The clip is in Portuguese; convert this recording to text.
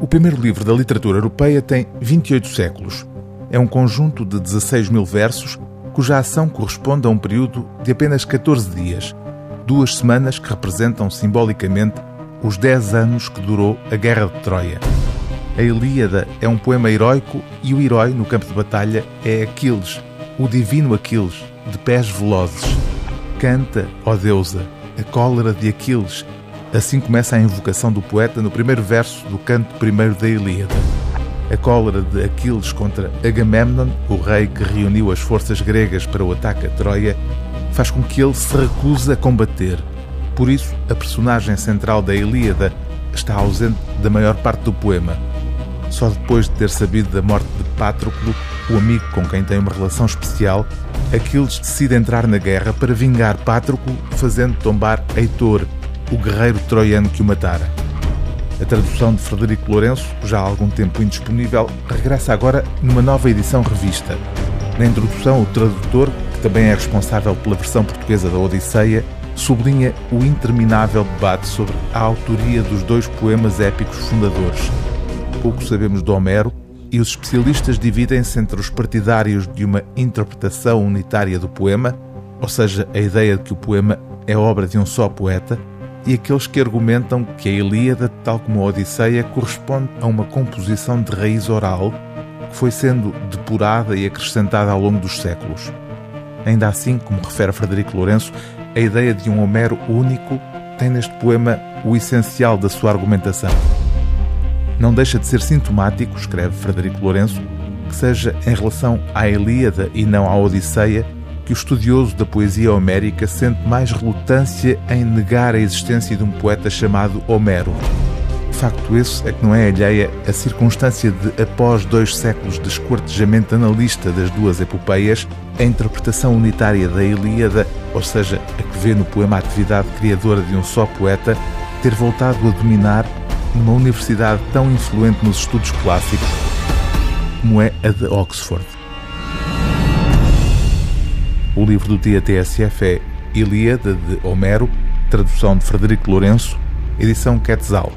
O primeiro livro da literatura europeia tem 28 séculos. É um conjunto de 16 mil versos cuja ação corresponde a um período de apenas 14 dias, duas semanas que representam simbolicamente os 10 anos que durou a Guerra de Troia. A Ilíada é um poema heróico e o herói no campo de batalha é Aquiles, o divino Aquiles, de pés velozes. Canta, ó deusa, a cólera de Aquiles. Assim começa a invocação do poeta no primeiro verso do canto primeiro da Ilíada. A cólera de Aquiles contra Agamemnon, o rei que reuniu as forças gregas para o ataque a Troia, faz com que ele se recuse a combater. Por isso, a personagem central da Ilíada está ausente da maior parte do poema. Só depois de ter sabido da morte de Patroclo, o amigo com quem tem uma relação especial, Aquiles decide entrar na guerra para vingar Patroclo, fazendo tombar Heitor, o guerreiro troiano que o matara. A tradução de Frederico Lourenço, já há algum tempo indisponível, regressa agora numa nova edição revista. Na introdução, o tradutor, que também é responsável pela versão portuguesa da Odisseia, sublinha o interminável debate sobre a autoria dos dois poemas épicos fundadores. Pouco sabemos de Homero e os especialistas dividem-se entre os partidários de uma interpretação unitária do poema, ou seja, a ideia de que o poema é obra de um só poeta, e aqueles que argumentam que a Ilíada, tal como a Odisseia, corresponde a uma composição de raiz oral que foi sendo depurada e acrescentada ao longo dos séculos. Ainda assim, como refere Frederico Lourenço, a ideia de um Homero único tem neste poema o essencial da sua argumentação. Não deixa de ser sintomático, escreve Frederico Lourenço, que seja em relação à Ilíada e não à Odisseia que o estudioso da poesia homérica sente mais relutância em negar a existência de um poeta chamado Homero. Facto esse é que não é alheia a circunstância de, após dois séculos de esquartejamento analista das duas epopeias, a interpretação unitária da Ilíada, ou seja, a que vê no poema a atividade criadora de um só poeta, ter voltado a dominar numa universidade tão influente nos estudos clássicos como é a de Oxford. O livro do dia TSF é Ilíada de Homero, tradução de Frederico Lourenço, edição Quetzal.